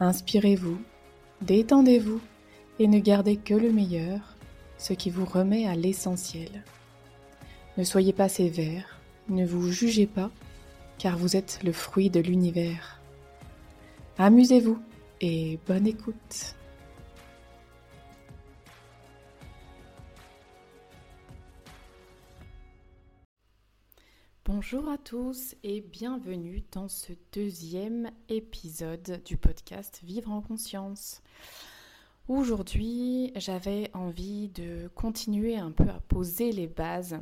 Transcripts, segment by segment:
Inspirez-vous, détendez-vous et ne gardez que le meilleur, ce qui vous remet à l'essentiel. Ne soyez pas sévère, ne vous jugez pas, car vous êtes le fruit de l'univers. Amusez-vous et bonne écoute. Bonjour à tous et bienvenue dans ce deuxième épisode du podcast Vivre en conscience. Aujourd'hui, j'avais envie de continuer un peu à poser les bases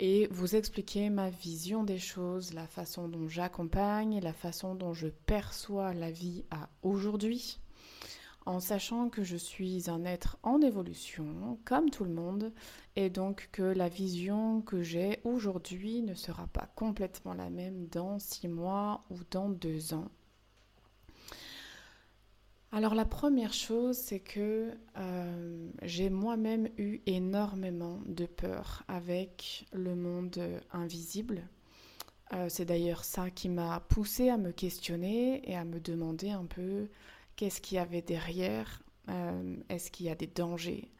et vous expliquer ma vision des choses, la façon dont j'accompagne, la façon dont je perçois la vie à aujourd'hui en sachant que je suis un être en évolution, comme tout le monde, et donc que la vision que j'ai aujourd'hui ne sera pas complètement la même dans six mois ou dans deux ans. Alors la première chose, c'est que euh, j'ai moi-même eu énormément de peur avec le monde invisible. Euh, c'est d'ailleurs ça qui m'a poussé à me questionner et à me demander un peu Qu'est-ce qu'il y avait derrière euh, Est-ce qu'il y a des dangers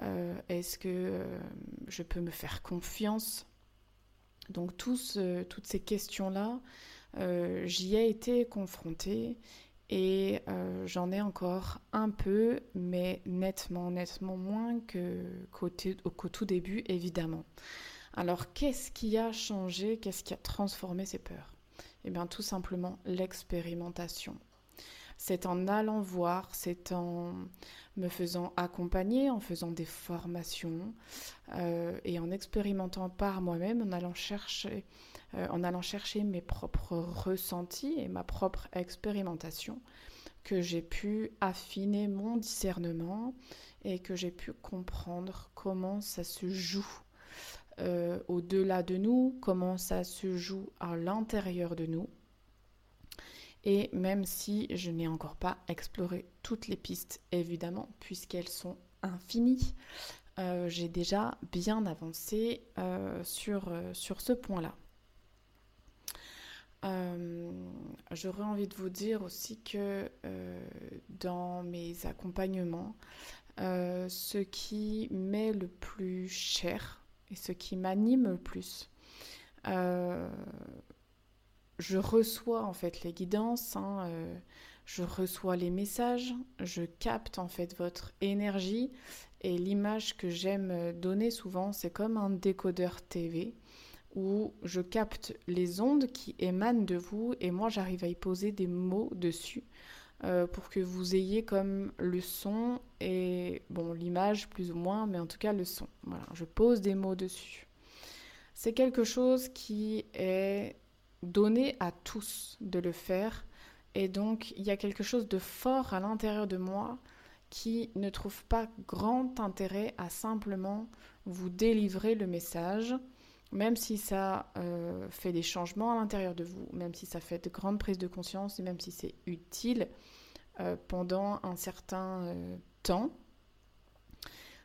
euh, Est-ce que euh, je peux me faire confiance? Donc tous, toutes ces questions-là, j'y ai été confrontée et j'en ai encore un peu, mais nettement, nettement moins qu'au tout début, évidemment. Alors, qu'est-ce qui a changé? Qu'est-ce qui a transformé ces peurs? Eh bien, tout simplement l'expérimentation. C'est en allant voir, c'est en me faisant accompagner, en faisant des formations euh, et en expérimentant par moi-même, en allant chercher, euh, en allant chercher mes propres ressentis et ma propre expérimentation, que j'ai pu affiner mon discernement et que j'ai pu comprendre comment ça se joue euh, au-delà de nous, comment ça se joue à l'intérieur de nous et même si je n'ai encore pas exploré toutes les pistes, évidemment, puisqu'elles sont infinies, euh, j'ai déjà bien avancé euh, sur, euh, sur ce point-là. J'aurais envie de vous dire aussi que dans mes accompagnements, ce qui m'est le plus cher et ce qui m'anime le plus, je reçois en fait les guidances, hein, euh, je reçois les messages, je capte en fait votre énergie et l'image que j'aime donner souvent, c'est comme un décodeur TV où je capte les ondes qui émanent de vous et moi j'arrive à y poser des mots dessus euh, pour que vous ayez comme le son et bon l'image plus ou moins, mais en tout cas le son. Voilà, je pose des mots dessus. C'est quelque chose qui est donner à tous de le faire. Et donc, il y a quelque chose de fort à l'intérieur de moi qui ne trouve pas grand intérêt à simplement vous délivrer le message, même si ça euh, fait des changements à l'intérieur de vous, même si ça fait de grandes prises de conscience même si c'est utile euh, pendant un certain euh, temps.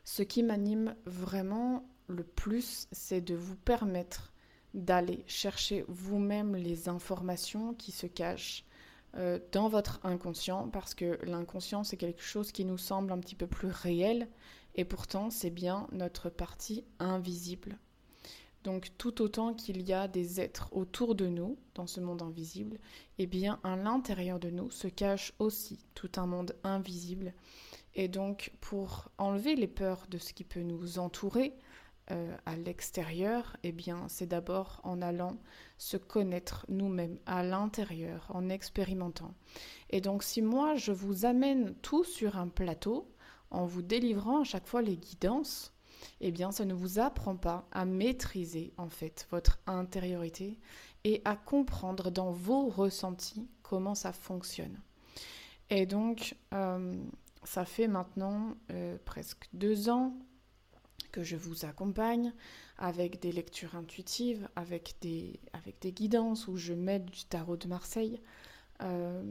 Ce qui m'anime vraiment le plus, c'est de vous permettre d'aller chercher vous-même les informations qui se cachent euh, dans votre inconscient, parce que l'inconscient, c'est quelque chose qui nous semble un petit peu plus réel, et pourtant, c'est bien notre partie invisible. Donc, tout autant qu'il y a des êtres autour de nous, dans ce monde invisible, eh bien, à l'intérieur de nous se cache aussi tout un monde invisible. Et donc, pour enlever les peurs de ce qui peut nous entourer, euh, à l'extérieur, eh bien, c'est d'abord en allant se connaître nous-mêmes à l'intérieur, en expérimentant. Et donc, si moi, je vous amène tout sur un plateau, en vous délivrant à chaque fois les guidances, eh bien, ça ne vous apprend pas à maîtriser, en fait, votre intériorité et à comprendre dans vos ressentis comment ça fonctionne. Et donc, ça fait maintenant presque deux ans que je vous accompagne avec des lectures intuitives, avec des, avec des guidances où je m'aide du tarot de Marseille. Euh,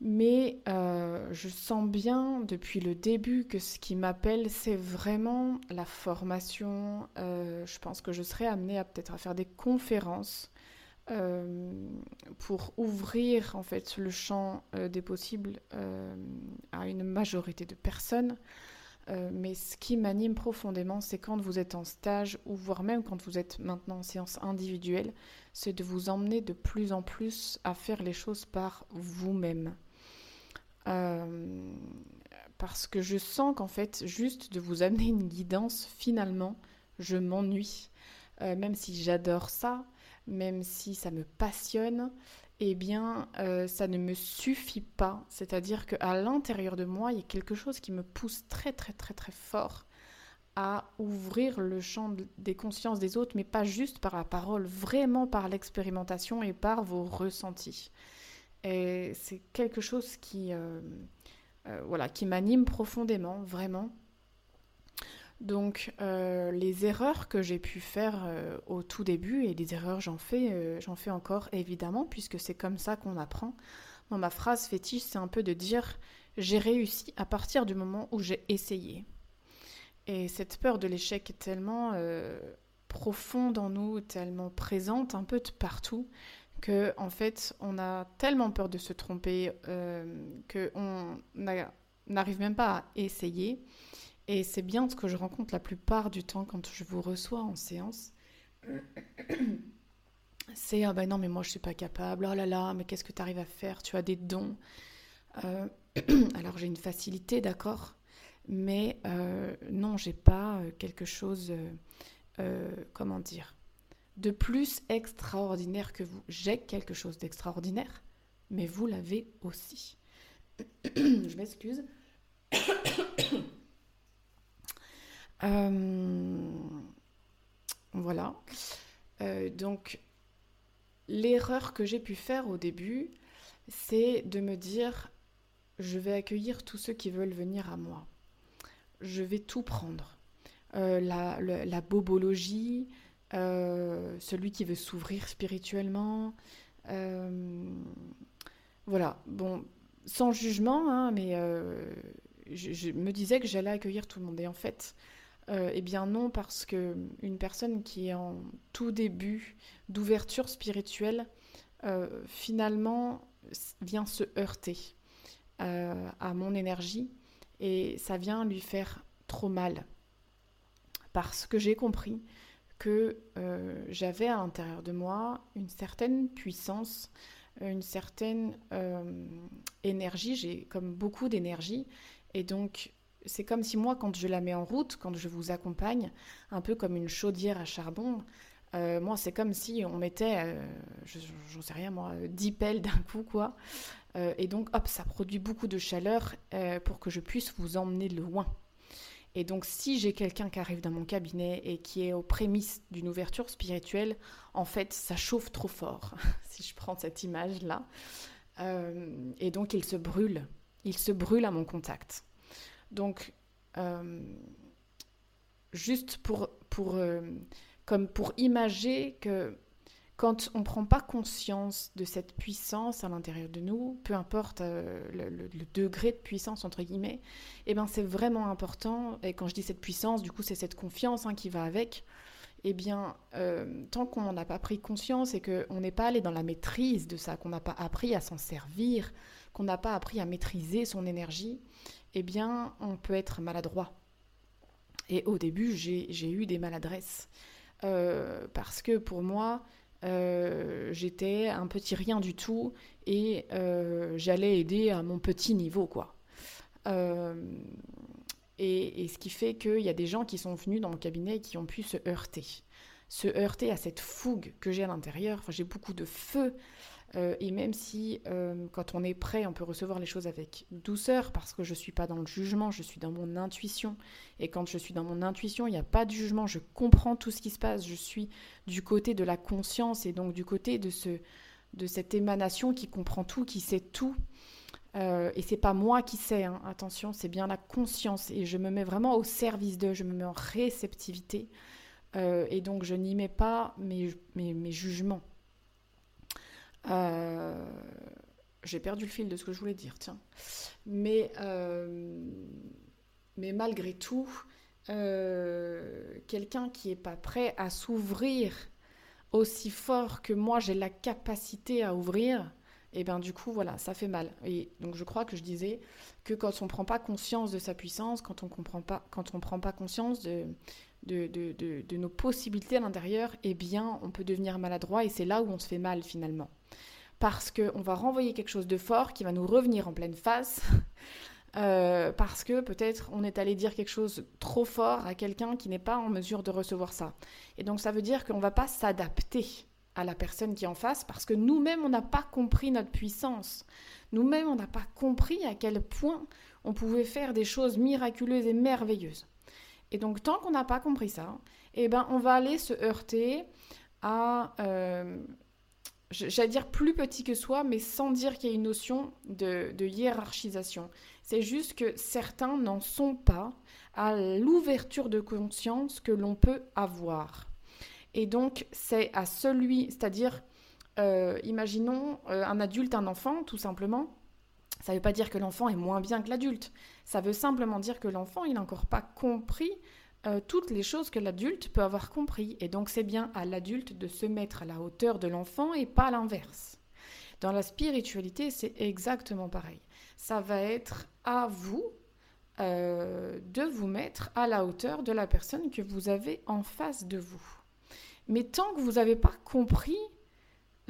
mais euh, je sens bien depuis le début que ce qui m'appelle, c'est vraiment la formation. Euh, je pense que je serai amenée à peut-être à faire des conférences pour ouvrir en fait le champ des possibles à une majorité de personnes. Euh, mais ce qui m'anime profondément, c'est quand vous êtes en stage ou voire même quand vous êtes maintenant en séance individuelle, c'est de vous emmener de plus en plus à faire les choses par vous-même. Euh, parce que je sens qu'en fait, juste de vous amener une guidance, finalement, je m'ennuie. Euh, même si j'adore ça, même si ça me passionne, eh bien, euh, ça ne me suffit pas. C'est-à-dire qu'à l'intérieur de moi, il y a quelque chose qui me pousse très, très, très, très fort à ouvrir le champ des consciences des autres, mais pas juste par la parole, vraiment par l'expérimentation et par vos ressentis. Et c'est quelque chose qui, euh, euh, voilà, qui m'anime profondément, vraiment. Donc euh, les erreurs que j'ai pu faire euh, au tout début, et des erreurs j'en fais, euh, j'en fais encore évidemment, puisque c'est comme ça qu'on apprend. ma phrase fétiche, c'est un peu de dire j'ai réussi à partir du moment où j'ai essayé. Et cette peur de l'échec est tellement profonde en nous, tellement présente un peu de partout, que en fait on a tellement peur de se tromper qu'on n'arrive même pas à essayer. Et c'est bien ce que je rencontre la plupart du temps quand je vous reçois en séance. C'est ah ben non mais moi je suis pas capable. Oh là là, mais qu'est-ce que tu arrives à faire? Tu as des dons. Euh, alors j'ai une facilité, d'accord, mais euh, non, j'ai pas euh, quelque chose, comment dire, de plus extraordinaire que vous. J'ai quelque chose d'extraordinaire, mais vous l'avez aussi. je m'excuse. Euh, voilà. Euh, donc, l'erreur que j'ai pu faire au début, c'est de me dire, je vais accueillir tous ceux qui veulent venir à moi. Je vais tout prendre. Euh, la, bobologie, celui qui veut s'ouvrir spirituellement. voilà, bon, sans jugement, hein, mais je, je, me disais que j'allais accueillir tout le monde. Et en fait, euh, eh bien non, parce que une personne qui est en tout début d'ouverture spirituelle, euh, finalement, vient se heurter euh, à mon énergie et ça vient lui faire trop mal. Parce que j'ai compris que j'avais à l'intérieur de moi une certaine puissance, une certaine énergie, j'ai comme beaucoup d'énergie, et donc c'est comme si moi, quand je la mets en route, quand je vous accompagne, un peu comme une chaudière à charbon, euh, moi, c'est comme si on mettait, euh, j'en sais rien moi, 10 pelles d'un coup, quoi. Euh, et donc, hop, ça produit beaucoup de chaleur pour que je puisse vous emmener loin. Et donc, si j'ai quelqu'un qui arrive dans mon cabinet et qui est aux prémices d'une ouverture spirituelle, en fait, ça chauffe trop fort, si je prends cette image-là. et donc, il se brûle. Il se brûle à mon contact. Donc, euh, juste pour, pour, euh, comme pour imager que quand on ne prend pas conscience de cette puissance à l'intérieur de nous, peu importe euh, le, degré de puissance, entre guillemets, eh ben c'est vraiment important, et quand je dis cette puissance, du coup c'est cette confiance hein, qui va avec, eh bien, tant qu'on n'a pas pris conscience et qu'on n'est pas allé dans la maîtrise de ça, qu'on n'a pas appris à s'en servir, qu'on n'a pas appris à maîtriser son énergie, eh bien, on peut être maladroit. Et au début, j'ai eu des maladresses. Euh, parce que pour moi, euh, j'étais un petit rien du tout et euh, j'allais aider à mon petit niveau, quoi. Et, ce qui fait qu'il y a des gens qui sont venus dans mon cabinet et qui ont pu se heurter. Se heurter à cette fougue que j'ai à l'intérieur. J'ai beaucoup de feu euh, et même si, euh, quand on est prêt, on peut recevoir les choses avec douceur, parce que je ne suis pas dans le jugement, je suis dans mon intuition. Et quand je suis dans mon intuition, il n'y a pas de jugement, je comprends tout ce qui se passe, je suis du côté de la conscience et donc du côté de ce, de cette émanation qui comprend tout, qui sait tout. Euh, et c'est pas moi qui sais, hein. attention, c'est bien la conscience. Et je me mets vraiment au service d'eux, je me mets en réceptivité. Euh, et donc je n'y mets pas mes, mes, jugements. Euh, j'ai perdu le fil de ce que je voulais dire, tiens. Mais, mais malgré tout, quelqu'un qui n'est pas prêt à s'ouvrir aussi fort que moi j'ai la capacité à ouvrir, et bien du coup, voilà, ça fait mal. Et donc je crois que je disais que quand on ne prend pas conscience de sa puissance, quand on comprend pas, quand on prend pas conscience de, de, de, de, nos possibilités à l'intérieur, eh bien on peut devenir maladroit et c'est là où on se fait mal finalement. Parce qu'on va renvoyer quelque chose de fort qui va nous revenir en pleine face. Euh, parce que peut-être on est allé dire quelque chose trop fort à quelqu'un qui n'est pas en mesure de recevoir ça. Et donc ça veut dire qu'on ne va pas s'adapter à la personne qui est en face parce que nous-mêmes, on n'a pas compris notre puissance. Nous-mêmes, on n'a pas compris à quel point on pouvait faire des choses miraculeuses et merveilleuses. Et donc, tant qu'on n'a pas compris ça, eh ben, on va aller se heurter à, euh, j'allais dire plus petit que soi, mais sans dire qu'il y a une notion de, hiérarchisation. C'est juste que certains n'en sont pas à l'ouverture de conscience que l'on peut avoir. Et donc, c'est à celui, c'est-à-dire, euh, imaginons euh, un adulte, un enfant, tout simplement. Ça ne veut pas dire que l'enfant est moins bien que l'adulte. Ça veut simplement dire que l'enfant, il n'a encore pas compris euh, toutes les choses que l'adulte peut avoir compris. Et donc, c'est bien à l'adulte de se mettre à la hauteur de l'enfant et pas l'inverse. Dans la spiritualité, c'est exactement pareil. Ça va être à vous de vous mettre à la hauteur de la personne que vous avez en face de vous. Mais tant que vous n'avez pas compris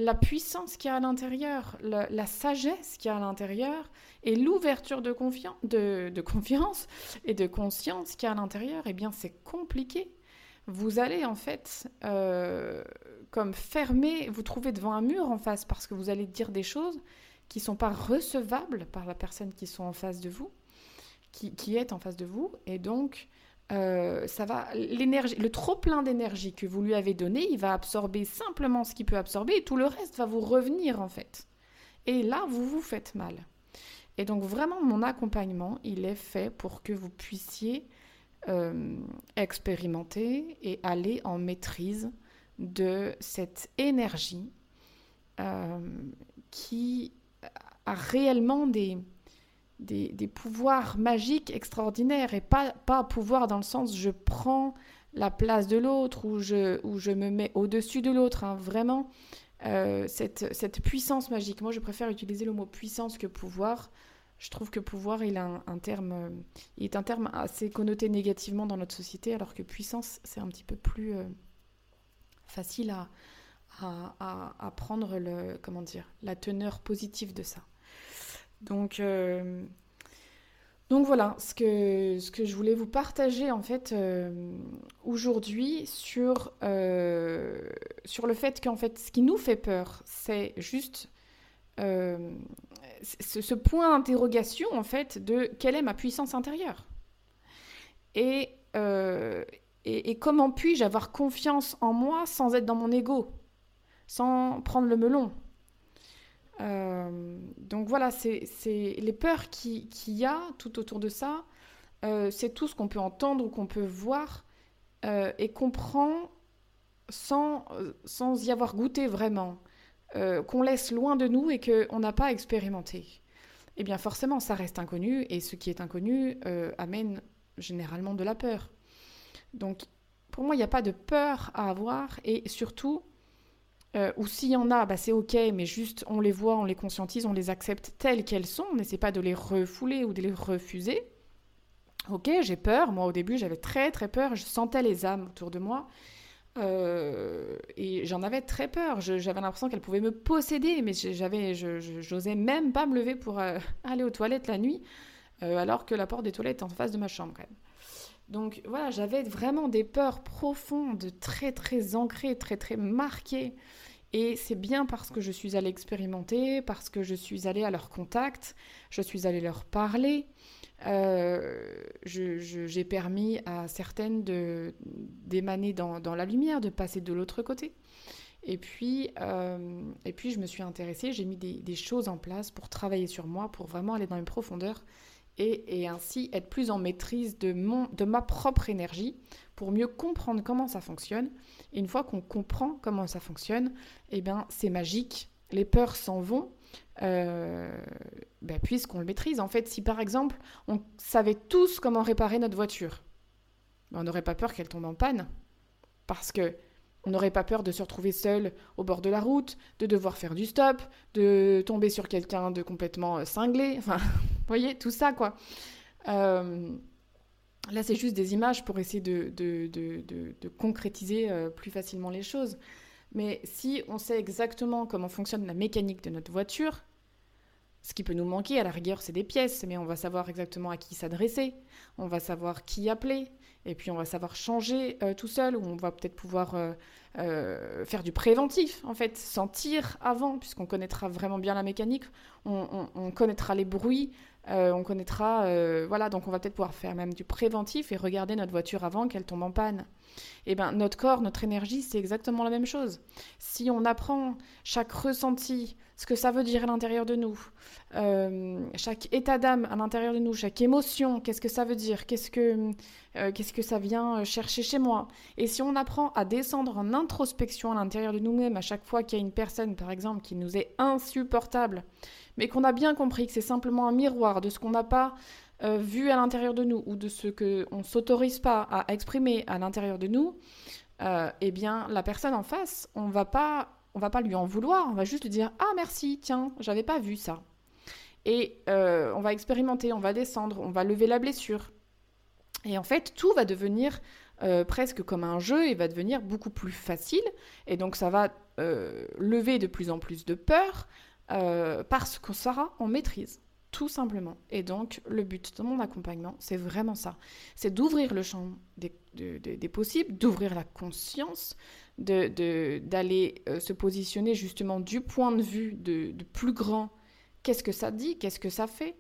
la puissance qu'il y a à l'intérieur, la, sagesse qu'il y a à l'intérieur et l'ouverture de, confiance et de conscience qu'il y a à l'intérieur, eh bien c'est compliqué. Vous allez en fait euh, comme fermer, vous trouver devant un mur en face parce que vous allez dire des choses qui ne sont pas recevables par la personne qui sont en face de vous, qui est en face de vous, et donc euh, ça va, l'énergie, le trop plein d'énergie que vous lui avez donné, il va absorber simplement ce qu'il peut absorber et tout le reste va vous revenir en fait. Et là, vous vous faites mal. Et donc vraiment, mon accompagnement, il est fait pour que vous puissiez euh, expérimenter et aller en maîtrise de cette énergie euh, qui a réellement des, des, pouvoirs magiques extraordinaires et pas, pas pouvoir dans le sens je prends la place de l'autre ou je, ou je me mets au-dessus de l'autre. Hein. Vraiment, euh, cette, cette, puissance magique. Moi, je préfère utiliser le mot puissance que pouvoir. Je trouve que pouvoir, il, a un, terme, euh, il est un terme assez connoté négativement dans notre société, alors que puissance, c'est un petit peu plus euh, facile à, à, à, prendre le, comment dire, la teneur positive de ça. Donc, euh, donc voilà ce que, ce que je voulais vous partager en fait euh, aujourd'hui sur, euh, sur le fait qu'en fait ce qui nous fait peur, c'est juste ce, point d'interrogation en fait de quelle est ma puissance intérieure? Et comment puis-je avoir confiance en moi sans être dans mon ego, sans prendre le melon? Euh, donc voilà, c'est les peurs qu'il y a tout autour de ça. Euh, c'est tout ce qu'on peut entendre ou qu'on peut voir euh, et comprend sans, sans y avoir goûté vraiment, qu'on laisse loin de nous et qu'on n'a pas expérimenté. Eh bien forcément, ça reste inconnu et ce qui est inconnu amène généralement de la peur. Donc pour moi, il n'y a pas de peur à avoir et surtout, euh, ou s'il y en a, bah, c'est ok, mais juste on les voit, on les conscientise, on les accepte telles qu'elles sont, on n'essaie pas de les refouler ou de les refuser. Ok, j'ai peur, moi au début j'avais très très peur, je sentais les âmes autour de moi. Euh, et j'en avais très peur, j'avais l'impression qu'elles pouvaient me posséder, mais j'avais, j'osais même pas me lever pour euh, aller aux toilettes la nuit, alors que la porte des toilettes est en face de ma chambre quand même. Donc voilà, j'avais vraiment des peurs profondes, très très ancrées, très très marquées. Et c'est bien parce que je suis allée expérimenter, parce que je suis allée à leur contact, je suis allée leur parler. Euh, j'ai permis à certaines d'émaner dans, la lumière, de passer de l'autre côté. Et puis, et puis je me suis intéressée, j'ai mis des, choses en place pour travailler sur moi, pour vraiment aller dans les profondeurs et, ainsi être plus en maîtrise de, mon, de ma propre énergie pour mieux comprendre comment ça fonctionne. Et une fois qu'on comprend comment ça fonctionne, eh bien, c'est magique, les peurs s'en vont. Euh, ben, puisqu'on le maîtrise. En fait, si par exemple on savait tous comment réparer notre voiture, ben, on n'aurait pas peur qu'elle tombe en panne. Parce que on n'aurait pas peur de se retrouver seul au bord de la route, de devoir faire du stop, de tomber sur quelqu'un de complètement cinglé. Vous voyez, tout ça, quoi. Euh, là, c'est juste des images pour essayer de, de, concrétiser euh, plus facilement les choses. Mais si on sait exactement comment fonctionne la mécanique de notre voiture, ce qui peut nous manquer, à la rigueur, c'est des pièces, mais on va savoir exactement à qui s'adresser, on va savoir qui appeler, et puis on va savoir changer euh, tout seul, ou on va peut-être pouvoir faire du préventif, en fait, sentir avant, puisqu'on connaîtra vraiment bien la mécanique, on, connaîtra les bruits, on connaîtra, voilà, donc on va peut-être pouvoir faire même du préventif et regarder notre voiture avant qu'elle tombe en panne. Et eh bien notre corps, notre énergie, c'est exactement la même chose. Si on apprend chaque ressenti, ce que ça veut dire à l'intérieur de nous, chaque état d'âme à l'intérieur de nous, chaque émotion, qu'est-ce que ça veut dire, qu'est-ce que euh, qu'est-ce que ça vient euh, chercher chez moi. Et si on apprend à descendre en introspection à l'intérieur de nous-mêmes à chaque fois qu'il y a une personne, par exemple, qui nous est insupportable, mais qu'on a bien compris que c'est simplement un miroir de ce qu'on n'a pas euh, vu à l'intérieur de nous ou de ce qu'on ne s'autorise pas à exprimer à l'intérieur de nous, eh bien, la personne en face, on va pas, on va pas lui en vouloir, on va juste lui dire ah merci, tiens, j'avais pas vu ça. Et on va expérimenter, on va descendre, on va lever la blessure. Et en fait, tout va devenir euh, presque comme un jeu et va devenir beaucoup plus facile. Et donc, ça va euh, lever de plus en plus de peur euh, parce qu'on sera en maîtrise, tout simplement. Et donc, le but de mon accompagnement, c'est vraiment ça. C'est d'ouvrir le champ des, possibles, d'ouvrir la conscience, d'aller se positionner justement du point de vue de, de plus grand. Qu'est-ce que ça dit? Qu'est-ce que ça fait?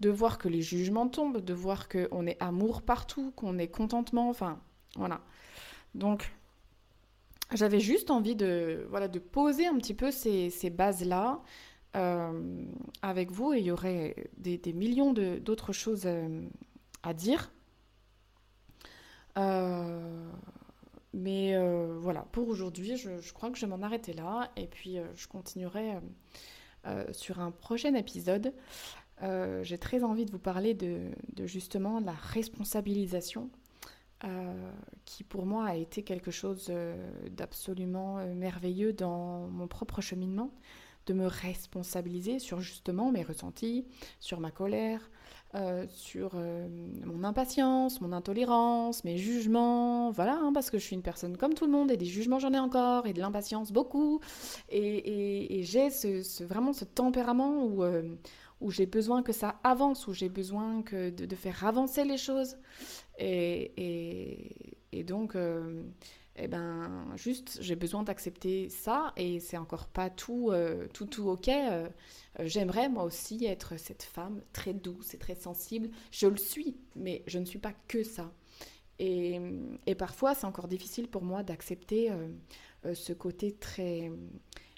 De voir que les jugements tombent, de voir qu'on est amour partout, qu'on est contentement, enfin, voilà. Donc, j'avais juste envie de, voilà, de poser un petit peu ces, bases-là euh, avec vous, et il y aurait des, millions d'autres choses euh, à dire. Euh, mais voilà, pour aujourd'hui, je, crois que je vais m'en arrêter là, et puis je continuerai sur un prochain épisode. J'ai très envie de vous parler de, justement la responsabilisation, euh, qui pour moi a été quelque chose euh, d'absolument merveilleux dans mon propre cheminement, de me responsabiliser sur justement mes ressentis, sur ma colère, sur mon impatience, mon intolérance, mes jugements, voilà, hein, parce que je suis une personne comme tout le monde, et des jugements j'en ai encore, et de l'impatience beaucoup, et, j'ai vraiment ce tempérament où où j'ai besoin que ça avance, où j'ai besoin que de, faire avancer les choses. Et, donc, euh, eh ben, juste, j'ai besoin d'accepter ça et c'est encore pas tout, euh, tout, tout ok. Euh, j'aimerais moi aussi être cette femme très douce et très sensible. Je le suis, mais je ne suis pas que ça. Et parfois, c'est encore difficile pour moi d'accepter ce côté très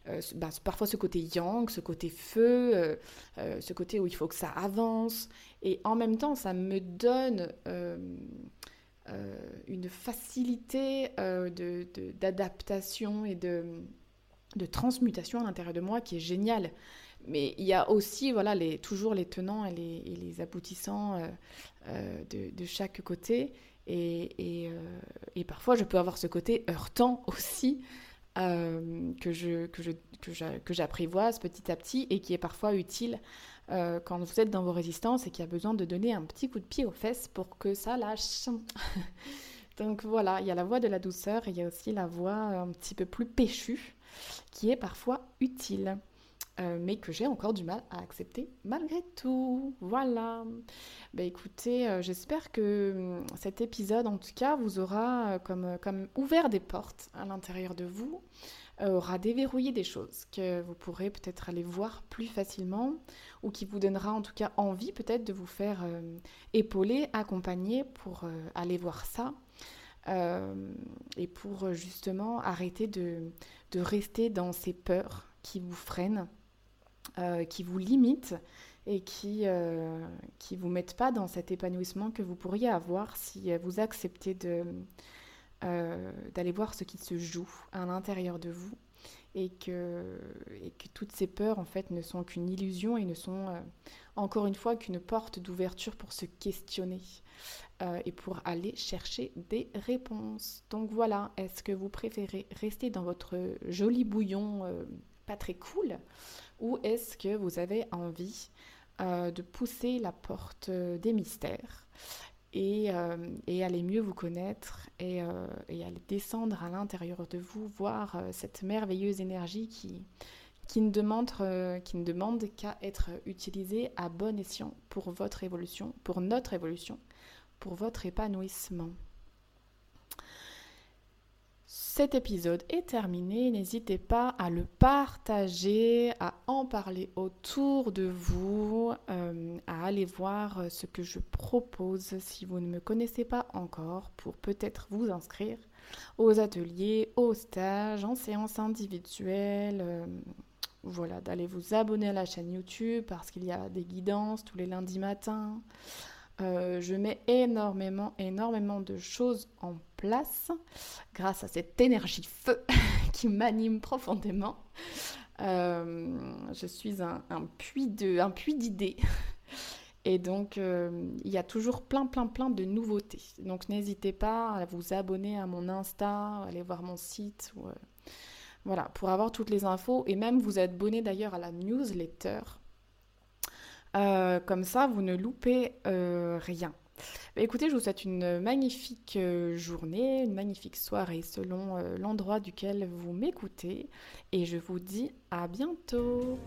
euh, bah, parfois ce côté yang, ce côté feu, euh, euh, ce côté où il faut que ça avance. Et en même temps, ça me donne une facilité d'adaptation et de, de transmutation à l'intérieur de moi qui est géniale. Mais il y a aussi voilà, les, toujours les tenants et les, les aboutissants de, de, chaque côté. Et, et, parfois, je peux avoir ce côté heurtant aussi, euh, que je que je que j'apprivoise petit à petit et qui est parfois utile euh, quand vous êtes dans vos résistances et qui a besoin de donner un petit coup de pied aux fesses pour que ça lâche. Donc voilà, il y a la voix de la douceur et il y a aussi la voix un petit peu plus péchue qui est parfois utile. Euh, mais que j'ai encore du mal à accepter malgré tout. Voilà. Bah écoutez, euh, j'espère que hum, cet épisode, en tout cas, vous aura euh, comme, comme ouvert des portes à l'intérieur de vous, aura déverrouillé des choses que vous pourrez peut-être aller voir plus facilement ou qui vous donnera en tout cas envie peut-être de vous faire épauler, accompagner pour aller voir ça. et pour justement arrêter de, de, rester dans ces peurs qui vous freinent, qui vous limitent et qui ne qui vous mettent pas dans cet épanouissement que vous pourriez avoir si vous acceptez de d'aller voir ce qui se joue à l'intérieur de vous et que, et que toutes ces peurs en fait ne sont qu'une illusion et ne sont euh, encore une fois qu'une porte d'ouverture pour se questionner euh, et pour aller chercher des réponses. Donc voilà, est-ce que vous préférez rester dans votre joli bouillon euh, pas très cool ou est-ce que vous avez envie de pousser la porte des mystères euh, et, aller mieux vous connaître et, euh, aller descendre à l'intérieur de vous, voir euh, cette merveilleuse énergie qui, qui ne demande, qui ne demande qu'à être utilisée à bon escient pour votre évolution, pour notre évolution, pour votre épanouissement. Cet épisode est terminé. N'hésitez pas à le partager, à en parler autour de vous, euh, à aller voir ce que je propose si vous ne me connaissez pas encore pour peut-être vous inscrire aux ateliers, aux stages, en séances individuelles. Euh, voilà, d'aller vous abonner à la chaîne YouTube parce qu'il y a des guidances tous les lundis matins. Euh, je mets énormément, énormément de choses en place grâce à cette énergie feu qui m'anime profondément. Euh, je suis un, puits d'idées. Et donc, euh, il y a toujours plein, plein, plein de nouveautés. Donc, n'hésitez pas à vous abonner à mon Insta, aller voir mon site. voilà, pour avoir toutes les infos. Et même vous abonner d'ailleurs à la newsletter euh, comme ça, vous ne loupez euh, rien. Bah, écoutez, je vous souhaite une magnifique euh, journée, une magnifique soirée selon l'endroit duquel vous m'écoutez. Et je vous dis à bientôt.